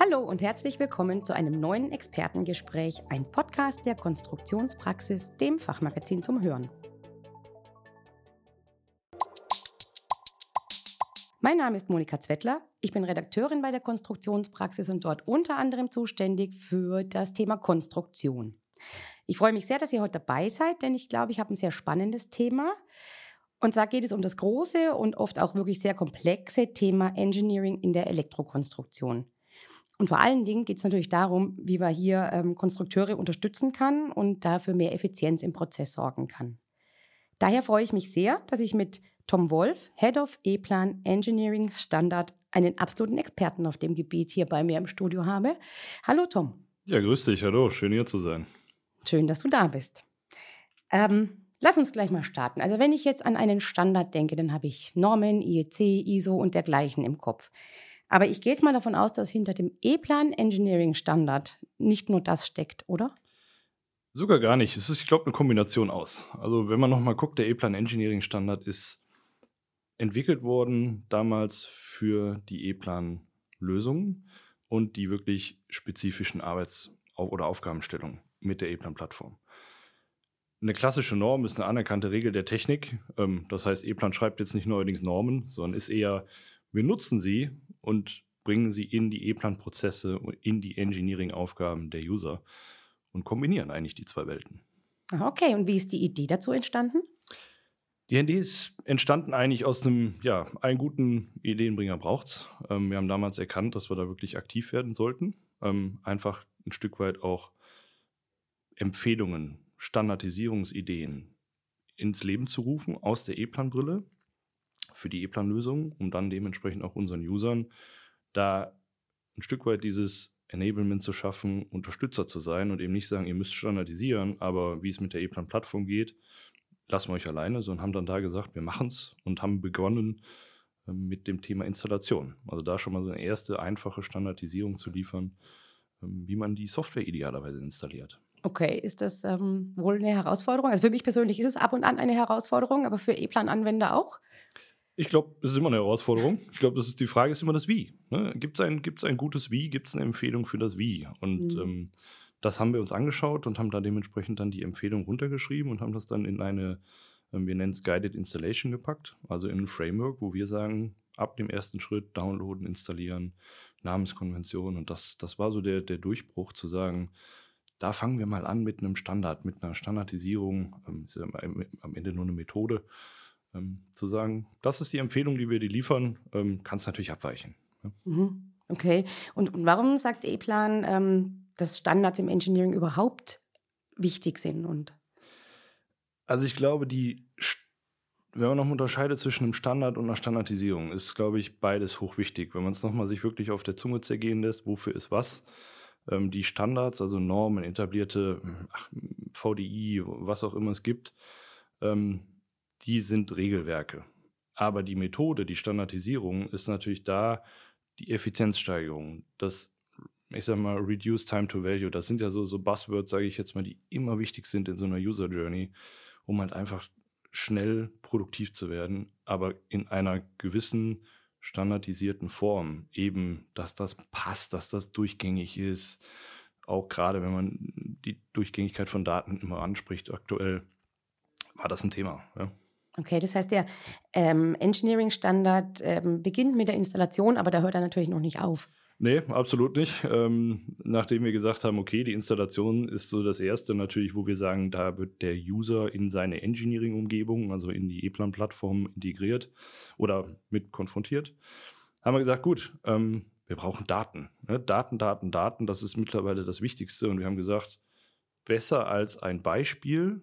Hallo und herzlich willkommen zu einem neuen Expertengespräch, ein Podcast der Konstruktionspraxis, dem Fachmagazin zum Hören. Mein Name ist Monika Zwettler. Ich bin Redakteurin bei der Konstruktionspraxis und dort unter anderem zuständig für das Thema Konstruktion. Ich freue mich sehr, dass ihr heute dabei seid, denn ich glaube, ich habe ein sehr spannendes Thema. Und zwar geht es um das große und oft auch wirklich sehr komplexe Thema Engineering in der Elektrokonstruktion. Und vor allen Dingen geht es natürlich darum, wie man hier ähm, Konstrukteure unterstützen kann und dafür mehr Effizienz im Prozess sorgen kann. Daher freue ich mich sehr, dass ich mit Tom Wolf, Head of E-Plan Engineering Standard, einen absoluten Experten auf dem Gebiet hier bei mir im Studio habe. Hallo Tom. Ja, grüß dich. Hallo, schön hier zu sein. Schön, dass du da bist. Ähm, lass uns gleich mal starten. Also wenn ich jetzt an einen Standard denke, dann habe ich Normen, IEC, ISO und dergleichen im Kopf. Aber ich gehe jetzt mal davon aus, dass hinter dem E-Plan Engineering Standard nicht nur das steckt, oder? Sogar gar nicht. Es ist, ich glaube, eine Kombination aus. Also wenn man nochmal guckt, der E-Plan Engineering Standard ist entwickelt worden damals für die E-Plan Lösungen und die wirklich spezifischen Arbeits- oder Aufgabenstellungen mit der E-Plan-Plattform. Eine klassische Norm ist eine anerkannte Regel der Technik. Ähm, das heißt, E-Plan schreibt jetzt nicht neuerdings Normen, sondern ist eher, wir nutzen sie und bringen sie in die E-Plan-Prozesse, in die Engineering-Aufgaben der User und kombinieren eigentlich die zwei Welten. Okay, und wie ist die Idee dazu entstanden? Die Idee ist entstanden eigentlich aus einem, ja, einen guten Ideenbringer braucht's. Ähm, wir haben damals erkannt, dass wir da wirklich aktiv werden sollten. Ähm, einfach ein Stück weit auch Empfehlungen, Standardisierungsideen ins Leben zu rufen aus der E-Plan-Brille für die E-Plan-Lösung, um dann dementsprechend auch unseren Usern da ein Stück weit dieses Enablement zu schaffen, Unterstützer zu sein und eben nicht sagen, ihr müsst standardisieren, aber wie es mit der E-Plan-Plattform geht, lassen wir euch alleine, sondern haben dann da gesagt, wir machen es und haben begonnen ähm, mit dem Thema Installation. Also da schon mal so eine erste einfache Standardisierung zu liefern, ähm, wie man die Software idealerweise installiert. Okay, ist das ähm, wohl eine Herausforderung? Also für mich persönlich ist es ab und an eine Herausforderung, aber für E-Plan-Anwender auch? Ich glaube, es ist immer eine Herausforderung. Ich glaube, die Frage ist immer das Wie. Ne? Gibt es ein, gibt's ein gutes Wie? Gibt es eine Empfehlung für das Wie? Und mhm. ähm, das haben wir uns angeschaut und haben da dementsprechend dann die Empfehlung runtergeschrieben und haben das dann in eine, ähm, wir nennen es Guided Installation gepackt, also in ein Framework, wo wir sagen, ab dem ersten Schritt downloaden, installieren, Namenskonvention. Und das, das war so der, der Durchbruch zu sagen, da fangen wir mal an mit einem Standard, mit einer Standardisierung, ähm, ist ja am Ende nur eine Methode, ähm, zu sagen, das ist die Empfehlung, die wir dir liefern, ähm, kann es natürlich abweichen. Ja. Mhm. Okay, und, und, warum sagt E-Plan, ähm, dass Standards im Engineering überhaupt wichtig sind? Und also ich glaube, die, wenn man noch unterscheidet zwischen einem Standard und einer Standardisierung, ist, glaube ich, beides hochwichtig. Wenn man es nochmal sich wirklich auf der Zunge zergehen lässt, wofür ist was, ähm, die Standards, also Normen, etablierte ach, VDI, was auch immer es gibt, ähm, die sind Regelwerke. Aber die Methode, die Standardisierung ist natürlich da die Effizienzsteigerung, das, ich sag mal, Reduce Time to Value. Das sind ja so, so Buzzwords, sage ich jetzt mal, die immer wichtig sind in so einer User Journey, um halt einfach schnell produktiv zu werden, aber in einer gewissen standardisierten Form. Eben, dass das passt, dass das durchgängig ist. Auch gerade wenn man die Durchgängigkeit von Daten immer anspricht, aktuell war das ein Thema. Ja. Okay, das heißt, der ähm, Engineering-Standard ähm, beginnt mit der Installation, aber da hört er natürlich noch nicht auf. Nee, absolut nicht. Ähm, nachdem wir gesagt haben, okay, die Installation ist so das Erste natürlich, wo wir sagen, da wird der User in seine Engineering-Umgebung, also in die E-Plan-Plattform integriert oder mit konfrontiert, haben wir gesagt, gut, ähm, wir brauchen Daten. Ne? Daten, Daten, Daten, das ist mittlerweile das Wichtigste. Und wir haben gesagt, besser als ein Beispiel,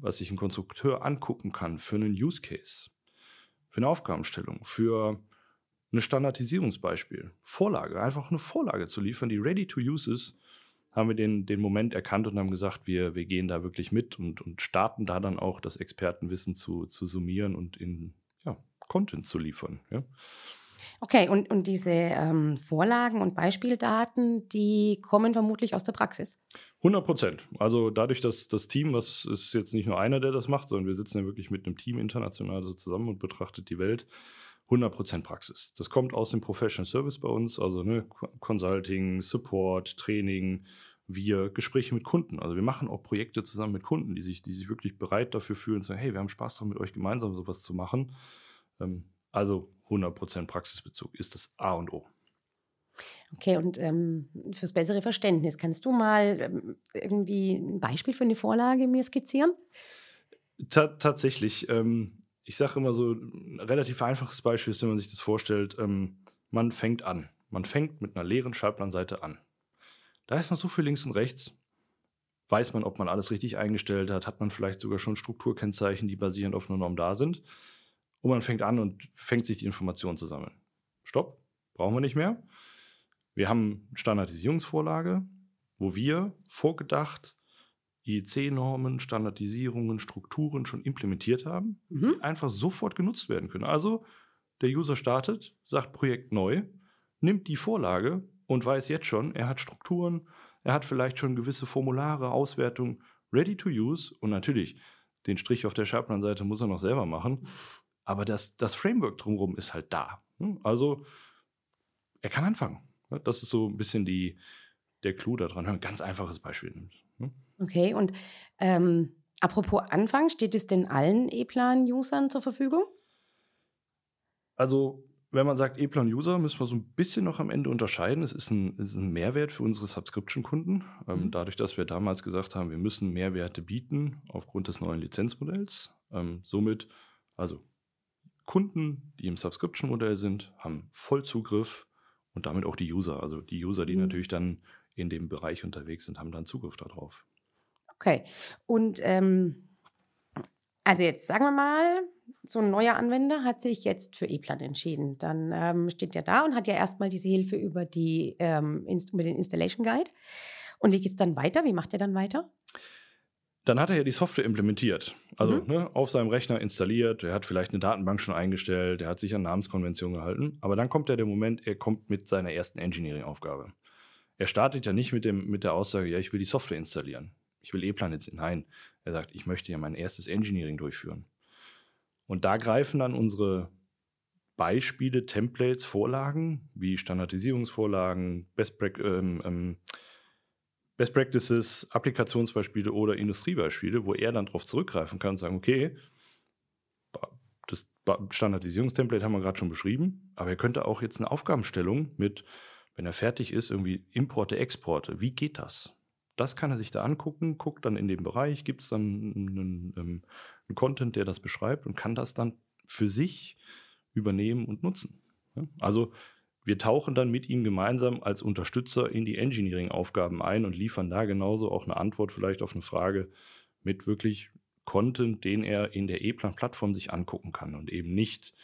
was sich ein Konstrukteur angucken kann für einen Use Case, für eine Aufgabenstellung, für ein Standardisierungsbeispiel, Vorlage, einfach eine Vorlage zu liefern, die ready to use ist, haben wir den, den Moment erkannt und haben gesagt, wir, wir gehen da wirklich mit und, und starten da dann auch das Expertenwissen zu, zu summieren und in ja, Content zu liefern. Ja. Okay, und, und diese ähm, Vorlagen und Beispieldaten, die kommen vermutlich aus der Praxis? 100 Prozent. Also dadurch, dass das Team, was ist jetzt nicht nur einer, der das macht, sondern wir sitzen ja wirklich mit einem Team international so zusammen und betrachtet die Welt 100% Praxis. Das kommt aus dem Professional Service bei uns, also ne, Consulting, Support, Training, wir Gespräche mit Kunden. Also wir machen auch Projekte zusammen mit Kunden, die sich, die sich wirklich bereit dafür fühlen, zu sagen, hey, wir haben Spaß daran, mit euch gemeinsam sowas zu machen. Ähm, also 100% Praxisbezug ist das A und O. Okay, und ähm, fürs bessere Verständnis, kannst du mal ähm, irgendwie ein Beispiel für eine Vorlage mir skizzieren? Ta tatsächlich. Ähm, ich sage immer so, ein relativ einfaches Beispiel ist, wenn man sich das vorstellt, ähm, man fängt an. Man fängt mit einer leeren Schallplanseite an. Da ist noch so viel links und rechts. Weiß man, ob man alles richtig eingestellt hat? Hat man vielleicht sogar schon Strukturkennzeichen, die basierend auf einer Norm da sind? Und man fängt an und fängt sich die Informationen zu sammeln. Stopp, brauchen wir nicht mehr. Wir haben Standardisierungsvorlage, wo wir vorgedacht IEC-Normen, Standardisierungen, Strukturen schon implementiert haben, mhm. die einfach sofort genutzt werden können. Also der User startet, sagt Projekt neu, nimmt die Vorlage und weiß jetzt schon, er hat Strukturen, er hat vielleicht schon gewisse Formulare, Auswertungen ready to use und natürlich den Strich auf der Sharpline-Seite muss er noch selber machen, aber das, das Framework drumherum ist halt da. Also er kann anfangen. Das ist so ein bisschen die, der Clou daran, ein ganz einfaches Beispiel nimmt. Okay, und ähm, apropos Anfang, steht es denn allen E-Plan-Usern zur Verfügung? Also, wenn man sagt E-Plan-User, müssen wir so ein bisschen noch am Ende unterscheiden. Es ist ein, es ist ein Mehrwert für unsere Subscription-Kunden. Ähm, mhm. Dadurch, dass wir damals gesagt haben, wir müssen Mehrwerte bieten aufgrund des neuen Lizenzmodells. Ähm, somit, also Kunden, die im Subscription-Modell sind, haben Vollzugriff und damit auch die User. Also die User, die mhm. natürlich dann in dem Bereich unterwegs sind, haben dann Zugriff darauf. Okay. Und ähm, also jetzt sagen wir mal, so ein neuer Anwender hat sich jetzt für E-Plan entschieden. Dann ähm, steht er da und hat ja erstmal diese Hilfe über, die, ähm, über den Installation Guide. Und wie geht es dann weiter? Wie macht er dann weiter? Dann hat er ja die Software implementiert. Also mhm. ne, auf seinem Rechner installiert, er hat vielleicht eine Datenbank schon eingestellt, er hat sich an Namenskonventionen gehalten. Aber dann kommt ja der Moment, er kommt mit seiner ersten Engineering-Aufgabe. Er startet ja nicht mit, dem, mit der Aussage, ja, ich will die Software installieren. Ich will E-Plan jetzt. Nein, er sagt, ich möchte ja mein erstes Engineering durchführen. Und da greifen dann unsere Beispiele, Templates, Vorlagen wie Standardisierungsvorlagen, Best, ähm, ähm, Best Practices, Applikationsbeispiele oder Industriebeispiele, wo er dann darauf zurückgreifen kann und sagen, okay, das Standardisierungstemplate haben wir gerade schon beschrieben, aber er könnte auch jetzt eine Aufgabenstellung mit wenn er fertig ist, irgendwie Importe, Exporte. Wie geht das? Das kann er sich da angucken, guckt dann in dem Bereich, gibt es dann einen, einen, einen, Content, der das beschreibt und kann das dann für sich übernehmen und nutzen. Also wir tauchen dann mit ihm gemeinsam als Unterstützer in die Engineering-Aufgaben ein und liefern da genauso auch eine Antwort vielleicht auf eine Frage mit wirklich Content, den er in der E-Plan-Plattform sich angucken kann und eben nicht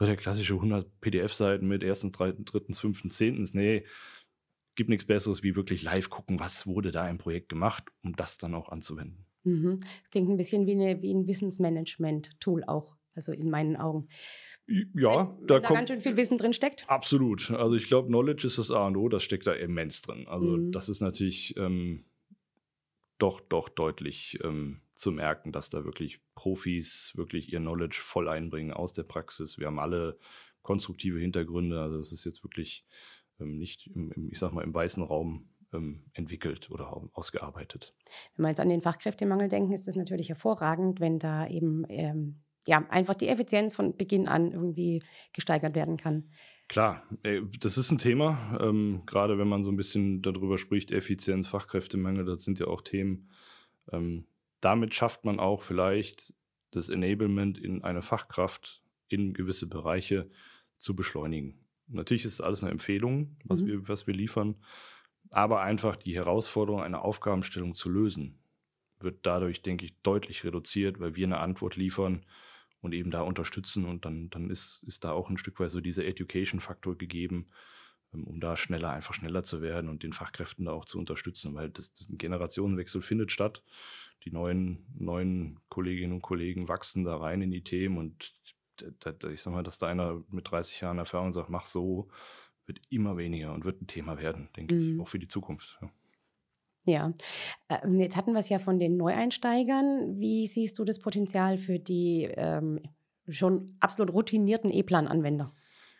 der klassische 100 PDF-Seiten mit ersten, dritten, fünften, zehnten. Nee, gibt nichts Besseres wie wirklich live gucken, was wurde da im Projekt gemacht, um das dann auch anzuwenden. Mhm. Klingt ein bisschen wie, eine, wie ein Wissensmanagement-Tool auch, also in meinen Augen. Ja, da, da kommt ganz schön viel Wissen drin steckt. Absolut. Also ich glaube, Knowledge ist das A und O, das steckt da immens drin. Also mhm. das ist natürlich ähm, doch, doch deutlich ähm, zu merken, dass da wirklich Profis wirklich ihr Knowledge voll einbringen aus der Praxis. Wir haben alle konstruktive Hintergründe. Also es ist jetzt wirklich ähm, nicht, im, im, ich sag mal, im weißen Raum ähm, entwickelt oder ausgearbeitet. Wenn wir jetzt an den Fachkräftemangel denken, ist das natürlich hervorragend, wenn da eben ähm, ja, einfach die Effizienz von Beginn an irgendwie gesteigert werden kann. Klar, das ist ein Thema, ähm, gerade wenn man so ein bisschen darüber spricht, Effizienz, Fachkräftemangel, das sind ja auch Themen. Ähm, damit schafft man auch vielleicht das Enablement in eine Fachkraft in gewisse Bereiche zu beschleunigen. Natürlich ist es alles eine Empfehlung, was, mhm. wir, was wir liefern, aber einfach die Herausforderung, eine Aufgabenstellung zu lösen, wird dadurch, denke ich, deutlich reduziert, weil wir eine Antwort liefern, und eben da unterstützen. Und dann, dann ist, ist da auch ein Stück weit so dieser Education-Faktor gegeben, ähm, um da schneller, einfach schneller zu werden und den Fachkräften da auch zu unterstützen, weil das, das ein Generationenwechsel findet statt. Die neuen, neuen Kolleginnen und Kollegen wachsen da rein in die Themen und ich sag mal, dass da einer mit 30 Jahren Erfahrung sagt, mach so, wird immer weniger und wird ein Thema werden, denke mhm. ich, auch für die Zukunft. Ja. Ja, ähm, jetzt hatten wir es ja von den Neueinsteigern. Wie siehst du das Potenzial für die ähm, schon absolut routinierten E-Plan-Anwender.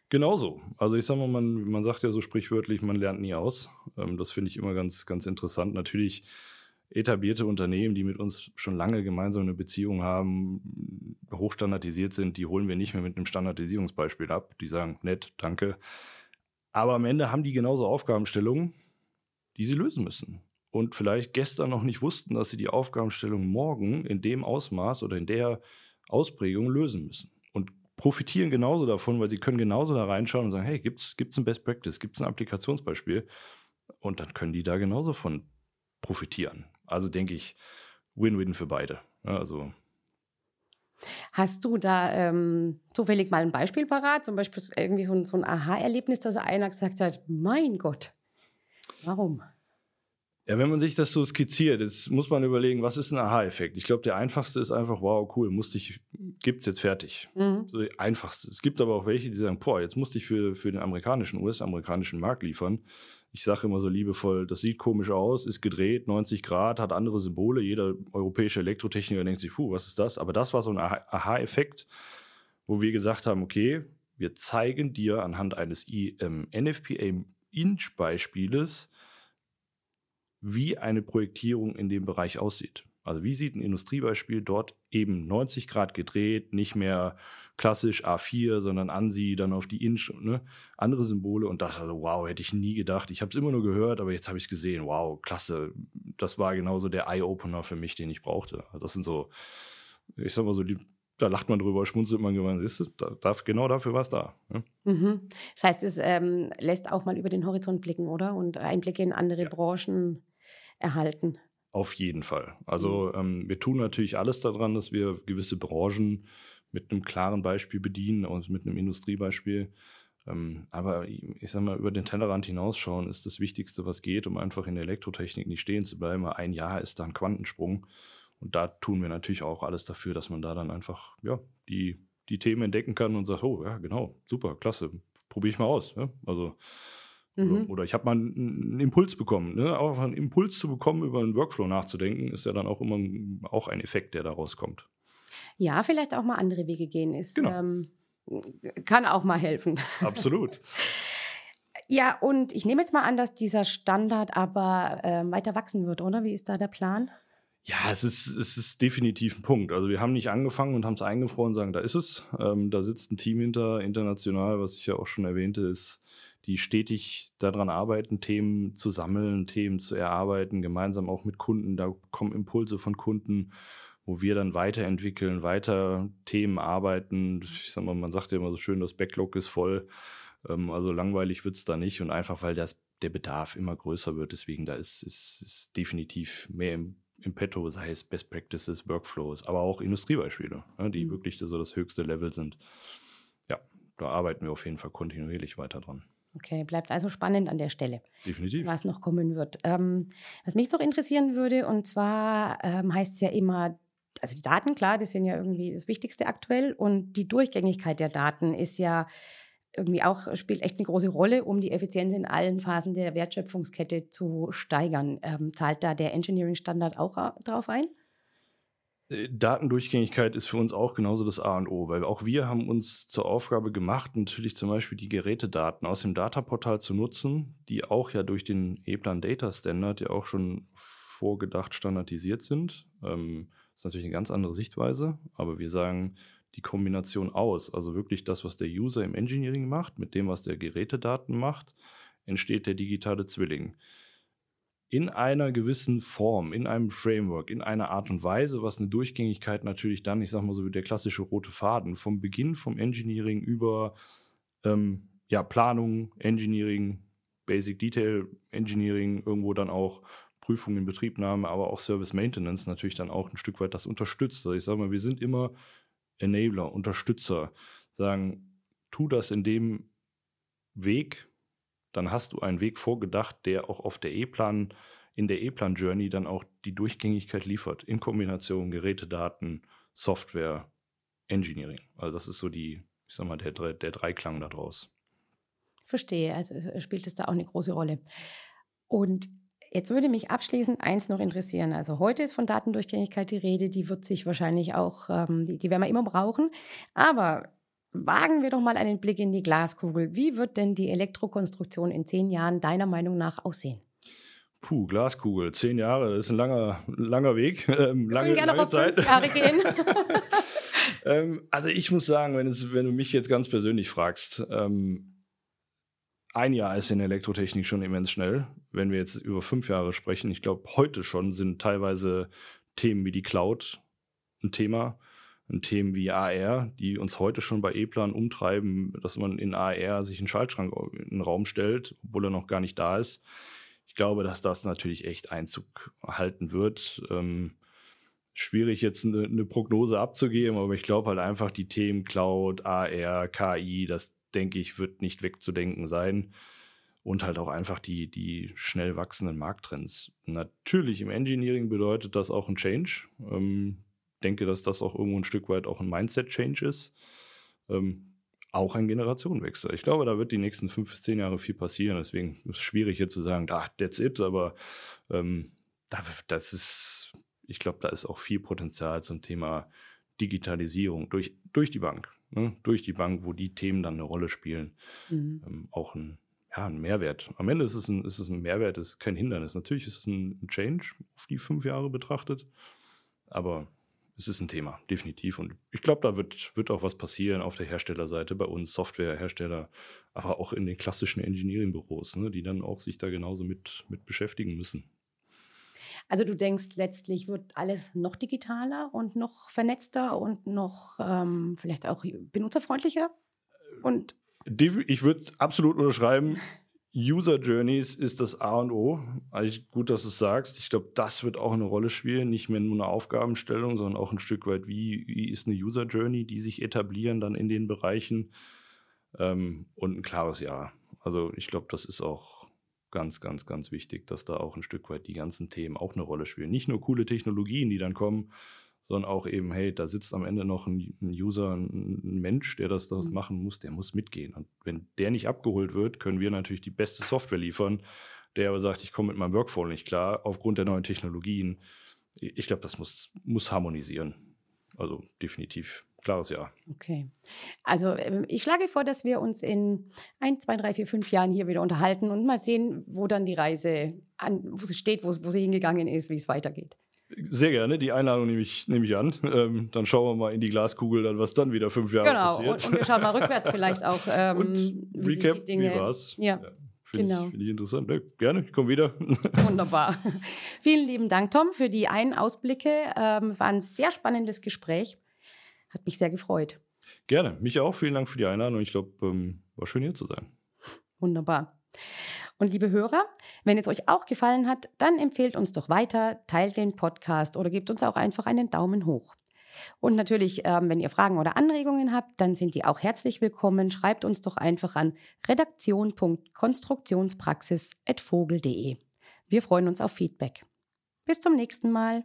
Genauso. Also ich sage mal, man, man sagt ja so sprichwörtlich, man lernt nie aus. Ähm, das finde ich immer ganz, ganz interessant. Natürlich etablierte Unternehmen, die mit uns schon lange gemeinsam eine Beziehung haben, hochstandardisiert sind, die holen wir nicht mehr mit einem Standardisierungsbeispiel ab. Die sagen, nett, danke. Aber am Ende haben die genauso Aufgabenstellungen, die sie lösen müssen. Und vielleicht gestern noch nicht wussten, dass sie die Aufgabenstellung morgen in dem Ausmaß oder in der Ausprägung lösen müssen profitieren genauso davon, weil sie können genauso da reinschauen und sagen, hey, gibt es ein Best Practice, gibt es ein Applikationsbeispiel? Und dann können die da genauso von profitieren. Also denke ich, Win-Win für beide. Ja, also Hast du da ähm, zufällig mal ein Beispiel parat? Zum Beispiel irgendwie so ein, so ein Aha-Erlebnis, dass einer gesagt hat, mein Gott, warum? Ja, wenn man sich das so skizziert, jetzt muss man überlegen, was ist ein Aha-Effekt? Ich glaube, der einfachste ist einfach, wow, cool, musste ich, gibt's jetzt fertig. Mhm. So der einfachste. Es gibt aber auch welche, die sagen, boah, jetzt musste ich für, für den amerikanischen, US-amerikanischen Markt liefern. Ich sage immer so liebevoll, das sieht komisch aus, ist gedreht, 90 Grad, hat andere Symbole. Jeder europäische Elektrotechniker denkt sich, puh, was ist das? Aber das war so ein Aha-Effekt, wo wir gesagt haben, okay, wir zeigen dir anhand eines ähm, NFPA-Inch-Beispieles, wie eine Projektierung in dem Bereich aussieht. Also wie sieht ein Industriebeispiel dort eben 90 Grad gedreht, nicht mehr klassisch A4, sondern ANSI, dann auf die Inch, ne? andere Symbole und das, also wow, hätte ich nie gedacht. Ich habe es immer nur gehört, aber jetzt habe ich es gesehen. Wow, klasse. Das war genauso der Eye-Opener für mich, den ich brauchte. Also das sind so, ich sag mal so, die, da lacht man drüber, schmunzelt man gemeint, ist da, genau dafür war es da. Ne? Mhm. Das heißt, es ähm, lässt auch mal über den Horizont blicken, oder? Und Einblicke in andere ja. Branchen erhalten. Auf jeden Fall. Also mhm. ähm, wir tun natürlich alles daran, dass wir gewisse Branchen mit einem klaren Beispiel bedienen und mit einem Industriebeispiel. Ähm, aber ich sag mal, über den Tellerrand hinausschauen ist das Wichtigste, was geht, um einfach in der Elektrotechnik nicht stehen zu bleiben. Ein Jahr ist da ein Quantensprung. Und da tun wir natürlich auch alles dafür, dass man da dann einfach ja, die, die Themen entdecken kann und sagt, oh ja, genau, super, klasse, probiere ich mal aus. Ja? Also Mhm. Oder, oder, ich habe mal einen, Impuls bekommen. Ne? Auch einen Impuls zu bekommen, über einen Workflow nachzudenken, ist ja dann auch immer ein, auch ein Effekt, der daraus kommt. Ja, vielleicht auch mal andere Wege gehen ist. Genau. Ähm, kann auch mal helfen. Absolut. ja, und ich nehme jetzt mal an, dass dieser Standard aber äh, weiter wachsen wird, oder? Wie ist da der Plan? Ja, es ist, es ist definitiv ein Punkt. Also wir haben nicht angefangen und haben es eingefroren und sagen, da ist es. Ähm, da sitzt ein Team hinter, international, was ich ja auch schon erwähnte, ist die stetig daran arbeiten, Themen zu sammeln, Themen zu erarbeiten, gemeinsam auch mit Kunden. Da kommen Impulse von Kunden, wo wir dann weiterentwickeln, weiter Themen arbeiten. Ich sag mal, man sagt ja immer so schön, das Backlog ist voll. Ähm, also langweilig wird es da nicht und einfach, weil das, der Bedarf immer größer wird. Deswegen, da ist, ist definitiv mehr im, im Petto, sei es Best Practices, Workflows, aber auch Industriebeispiele, die mhm. wirklich so das höchste Level sind. Ja, da arbeiten wir auf jeden Fall kontinuierlich weiter dran. Okay, bleibt also spannend an der Stelle. Definitiv. Was noch kommen wird. Ähm, was mich noch interessieren würde, und zwar ähm, heißt es ja immer, also die Daten, klar, das sind ja irgendwie das Wichtigste aktuell und die Durchgängigkeit der Daten ist ja irgendwie auch, spielt echt eine große Rolle, um die Effizienz in allen Phasen der Wertschöpfungskette zu steigern. Ähm, zahlt da der Engineering-Standard auch äh, drauf ein? Äh, Datendurchgängigkeit ist für uns auch genauso das A und O, weil auch wir haben uns zur Aufgabe gemacht, natürlich zum Beispiel die Gerätedaten aus dem Dataportal zu nutzen, die auch ja durch den E-Plan Data Standard ja auch schon vorgedacht standardisiert sind. Ähm, das ist natürlich eine ganz andere Sichtweise, aber wir sagen die Kombination aus, also wirklich das, was der User im Engineering macht, mit dem, was der Gerätedaten macht, entsteht der digitale Zwilling in einer gewissen Form, in einem Framework, in einer Art und Weise, was eine Durchgängigkeit natürlich dann, ich sag mal so wie der klassische rote Faden, vom Beginn vom Engineering über ähm, ja, Planung, Engineering, Basic Detail Engineering, irgendwo dann auch Prüfung in Betriebnahme, aber auch Service Maintenance natürlich dann auch ein Stück weit das unterstützt. Also ich sage mal, wir sind immer Enabler, Unterstützer, sagen, tu das in dem Weg, dann hast du einen Weg vorgedacht, der auch auf der E-Plan, in der E-Plan-Journey dann auch die Durchgängigkeit liefert, in Kombination Gerätedaten, Software, Engineering. Also das ist so die, ich sag mal, der, der Dreiklang daraus. Verstehe, also spielt es da auch eine große Rolle. Und Jetzt würde mich abschließend eins noch interessieren. Also heute ist von Datendurchgängigkeit die Rede, die wird sich wahrscheinlich auch, ähm, die, die werden wir immer brauchen. Aber wagen wir doch mal einen Blick in die Glaskugel. Wie wird denn die Elektrokonstruktion in zehn Jahren deiner Meinung nach aussehen? Puh, Glaskugel, zehn Jahre, das ist ein langer, langer Weg. Ähm, lange, gerne lange auf Zeit. fünf Jahre gehen. ähm, also ich muss sagen, wenn, es, wenn du mich jetzt ganz persönlich fragst, ähm, ein Jahr ist in Elektrotechnik schon immens schnell. Wenn wir jetzt über fünf Jahre sprechen, ich glaube, heute schon sind teilweise Themen wie die Cloud ein Thema. Und Themen wie AR, die uns heute schon bei E-Plan umtreiben, dass man in AR sich einen Schaltschrank in den Raum stellt, obwohl er noch gar nicht da ist. Ich glaube, dass das natürlich echt Einzug halten wird. Ähm, schwierig jetzt eine, eine, Prognose abzugeben, aber ich glaube halt einfach die Themen Cloud, AR, KI, das denke ich, wird nicht wegzudenken sein. Und halt auch einfach die, die schnell wachsenden Markttrends. Natürlich im Engineering bedeutet das auch ein Change. Ähm, denke, dass das auch irgendwo ein Stück weit auch ein Mindset-Change ist. Ähm, auch ein Generationenwechsel. Ich glaube, da wird die nächsten fünf bis zehn Jahre viel passieren. Deswegen ist es schwierig jetzt zu sagen, da, that's it, aber ähm, das ist, ich glaube, da ist auch viel Potenzial zum Thema Digitalisierung durch, durch die Bank ne, durch die Bank, wo die Themen dann eine Rolle spielen, mhm. ähm, auch ein, ja, ein Mehrwert. Am Ende ist es ein, ist es ein Mehrwert, ist kein Hindernis. Natürlich ist es ein Change auf die fünf Jahre betrachtet, aber es ist ein Thema, definitiv. Und ich glaube, da wird, wird auch was passieren auf der Herstellerseite, bei uns Softwarehersteller, aber auch in den klassischen Engineering-Büros, ne, die dann auch sich da genauso mit, mit beschäftigen müssen. Also du denkst, letztlich wird alles noch digitaler und noch vernetzter und noch ähm, vielleicht auch benutzerfreundlicher? Und ich würde absolut unterschreiben. User Journeys ist das A und O. Eigentlich gut, dass du es sagst. Ich glaube, das wird auch eine Rolle spielen. Nicht mehr nur eine Aufgabenstellung, sondern auch ein Stück weit, wie, wie ist eine User Journey, die sich etablieren dann in den Bereichen. Ähm, und ein klares Ja. Also ich glaube, das ist auch ganz, ganz, ganz wichtig, dass da auch ein Stück weit die ganzen Themen auch eine Rolle spielen. Nicht nur coole Technologien, die dann kommen, sondern auch eben, hey, da sitzt am Ende noch ein, User, ein, ein, Mensch, der das, das mhm. machen muss, der muss mitgehen. Und wenn der nicht abgeholt wird, können wir natürlich die beste Software liefern, der aber sagt, ich komme mit meinem Workflow nicht klar, aufgrund der neuen Technologien. Ich glaube, das muss, muss harmonisieren. Also definitiv klares Ja. Okay. Also ähm, ich schlage vor, dass wir uns in ein, zwei, drei, vier, fünf Jahren hier wieder unterhalten und mal sehen, wo dann die Reise an, wo sie steht, wo, wo sie hingegangen ist, wie es weitergeht. Sehr gerne, die Einladung nehme ich, nehme ich an. Ähm, dann schauen wir mal in die Glaskugel, dann was dann wieder fünf Jahre genau. passiert. Genau, und, und, wir schauen mal rückwärts vielleicht auch, ähm, und wie Recap, Dinge, wie war's? Ja. ja. Finde genau. ich, find ich, interessant. Ne, gerne, ich komme wieder. Wunderbar. Vielen lieben Dank, Tom, für die einen Ausblicke. Ähm, war ein sehr spannendes Gespräch. Hat mich sehr gefreut. Gerne, mich auch. Vielen Dank für die Einladung. Ich glaube, ähm, war schön hier zu sein. Wunderbar. Und liebe Hörer, wenn es euch auch gefallen hat, dann empfehlt uns doch weiter, teilt den Podcast oder gebt uns auch einfach einen Daumen hoch. Und natürlich, ähm, wenn ihr Fragen oder Anregungen habt, dann sind die auch herzlich willkommen. Schreibt uns doch einfach an redaktion.konstruktionspraxis.vogel.de. Wir freuen uns auf Feedback. Bis zum nächsten Mal.